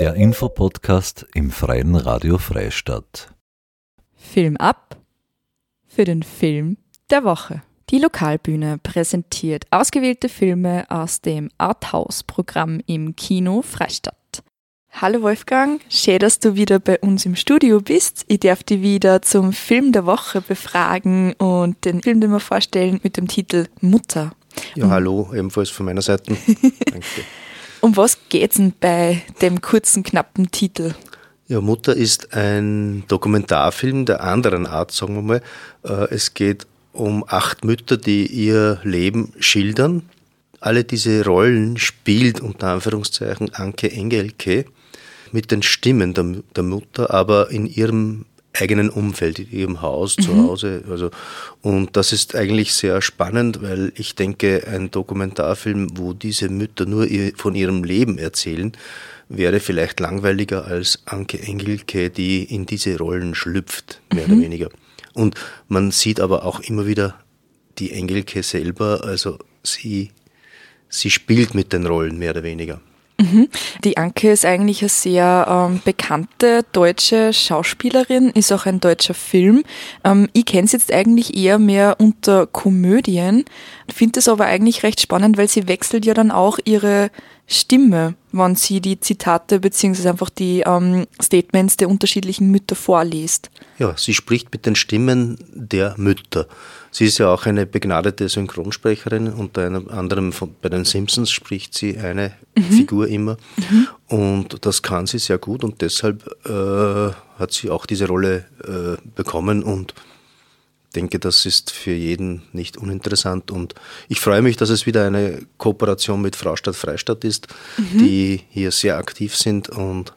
Der Infopodcast im Freien Radio Freistadt. Film ab für den Film der Woche. Die Lokalbühne präsentiert ausgewählte Filme aus dem Arthouse-Programm im Kino Freistadt. Hallo Wolfgang, schön, dass du wieder bei uns im Studio bist. Ich darf dich wieder zum Film der Woche befragen und den Film, den wir vorstellen, mit dem Titel Mutter. Ja, hallo, ebenfalls von meiner Seite. Danke. Um was geht's denn bei dem kurzen, knappen Titel? Ja, Mutter ist ein Dokumentarfilm der anderen Art, sagen wir mal. Äh, es geht um acht Mütter, die ihr Leben schildern. Alle diese Rollen spielt unter Anführungszeichen Anke Engelke mit den Stimmen der, der Mutter, aber in ihrem eigenen Umfeld, in ihrem Haus, mhm. zu Hause. Also, und das ist eigentlich sehr spannend, weil ich denke, ein Dokumentarfilm, wo diese Mütter nur von ihrem Leben erzählen, wäre vielleicht langweiliger als Anke Engelke, die in diese Rollen schlüpft, mehr mhm. oder weniger. Und man sieht aber auch immer wieder die Engelke selber, also sie, sie spielt mit den Rollen, mehr oder weniger. Mhm. Die Anke ist eigentlich eine sehr ähm, bekannte deutsche Schauspielerin, ist auch ein deutscher Film. Ähm, ich kenne sie jetzt eigentlich eher mehr unter Komödien, finde es aber eigentlich recht spannend, weil sie wechselt ja dann auch ihre Stimme, wenn sie die Zitate beziehungsweise einfach die ähm, Statements der unterschiedlichen Mütter vorliest. Ja, sie spricht mit den Stimmen der Mütter. Sie ist ja auch eine begnadete Synchronsprecherin, unter anderem von, bei den Simpsons spricht sie eine mhm. Figur immer. Mhm. Und das kann sie sehr gut und deshalb äh, hat sie auch diese Rolle äh, bekommen und denke, das ist für jeden nicht uninteressant. Und ich freue mich, dass es wieder eine Kooperation mit Fraustadt Freistadt ist, mhm. die hier sehr aktiv sind und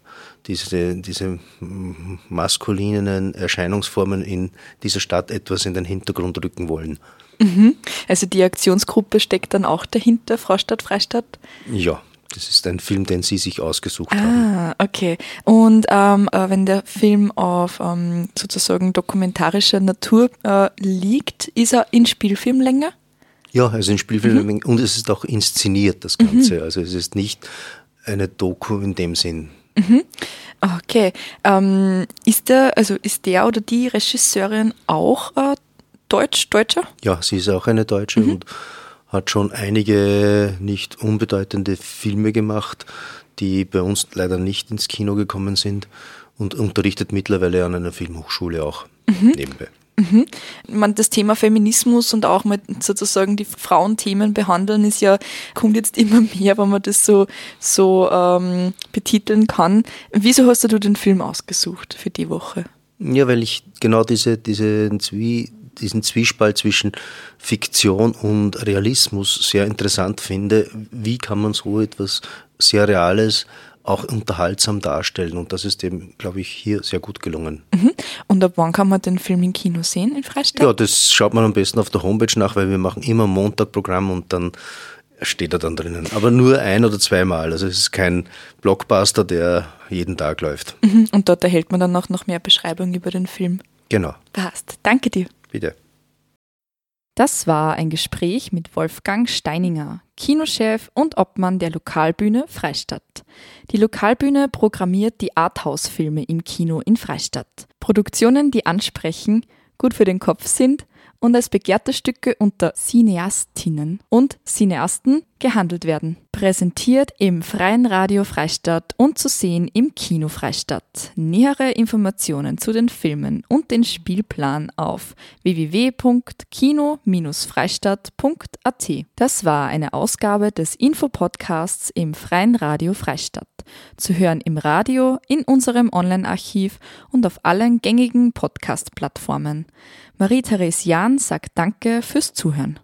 diese, diese maskulinen Erscheinungsformen in dieser Stadt etwas in den Hintergrund rücken wollen. Mhm. Also die Aktionsgruppe steckt dann auch dahinter, Frau Stadt, Freistadt? Ja, das ist ein Film, den Sie sich ausgesucht ah, haben. Ah, okay. Und ähm, äh, wenn der Film auf ähm, sozusagen dokumentarischer Natur äh, liegt, ist er in Spielfilmlänge? Ja, also in Spielfilmlänge mhm. und es ist auch inszeniert, das Ganze. Mhm. Also es ist nicht eine Doku in dem Sinn. Mhm. Okay. Ähm, ist der, also ist der oder die Regisseurin auch äh, Deutsch, Deutscher? Ja, sie ist auch eine Deutsche mhm. und hat schon einige nicht unbedeutende Filme gemacht, die bei uns leider nicht ins Kino gekommen sind und unterrichtet mittlerweile an einer Filmhochschule auch mhm. nebenbei. Mhm. Man, das Thema Feminismus und auch mit sozusagen die Frauenthemen behandeln ist ja, kommt jetzt immer mehr, wenn man das so, so ähm, betiteln kann. Wieso hast du den Film ausgesucht für die Woche? Ja, weil ich genau diese, diese Zwie, diesen Zwiespalt zwischen Fiktion und Realismus sehr interessant finde. Wie kann man so etwas sehr Reales auch unterhaltsam darstellen. Und das ist dem, glaube ich, hier sehr gut gelungen. Mhm. Und ab wann kann man den Film im Kino sehen in Freistadt? Ja, das schaut man am besten auf der Homepage nach, weil wir machen immer Montagprogramm und dann steht er dann drinnen. Aber nur ein oder zweimal. Also es ist kein Blockbuster, der jeden Tag läuft. Mhm. Und dort erhält man dann auch noch mehr Beschreibung über den Film. Genau. Passt. Danke dir. Bitte. Das war ein Gespräch mit Wolfgang Steininger, Kinochef und Obmann der Lokalbühne Freistadt. Die Lokalbühne programmiert die Arthouse-Filme im Kino in Freistadt. Produktionen, die ansprechen, gut für den Kopf sind und als begehrte Stücke unter Cineastinnen und Cineasten gehandelt werden. Präsentiert im Freien Radio Freistadt und zu sehen im Kino Freistadt. Nähere Informationen zu den Filmen und den Spielplan auf www.kino-freistadt.at. Das war eine Ausgabe des Infopodcasts im Freien Radio Freistadt. Zu hören im Radio, in unserem Online-Archiv und auf allen gängigen Podcast-Plattformen. Marie-Therese Jahn sagt Danke fürs Zuhören.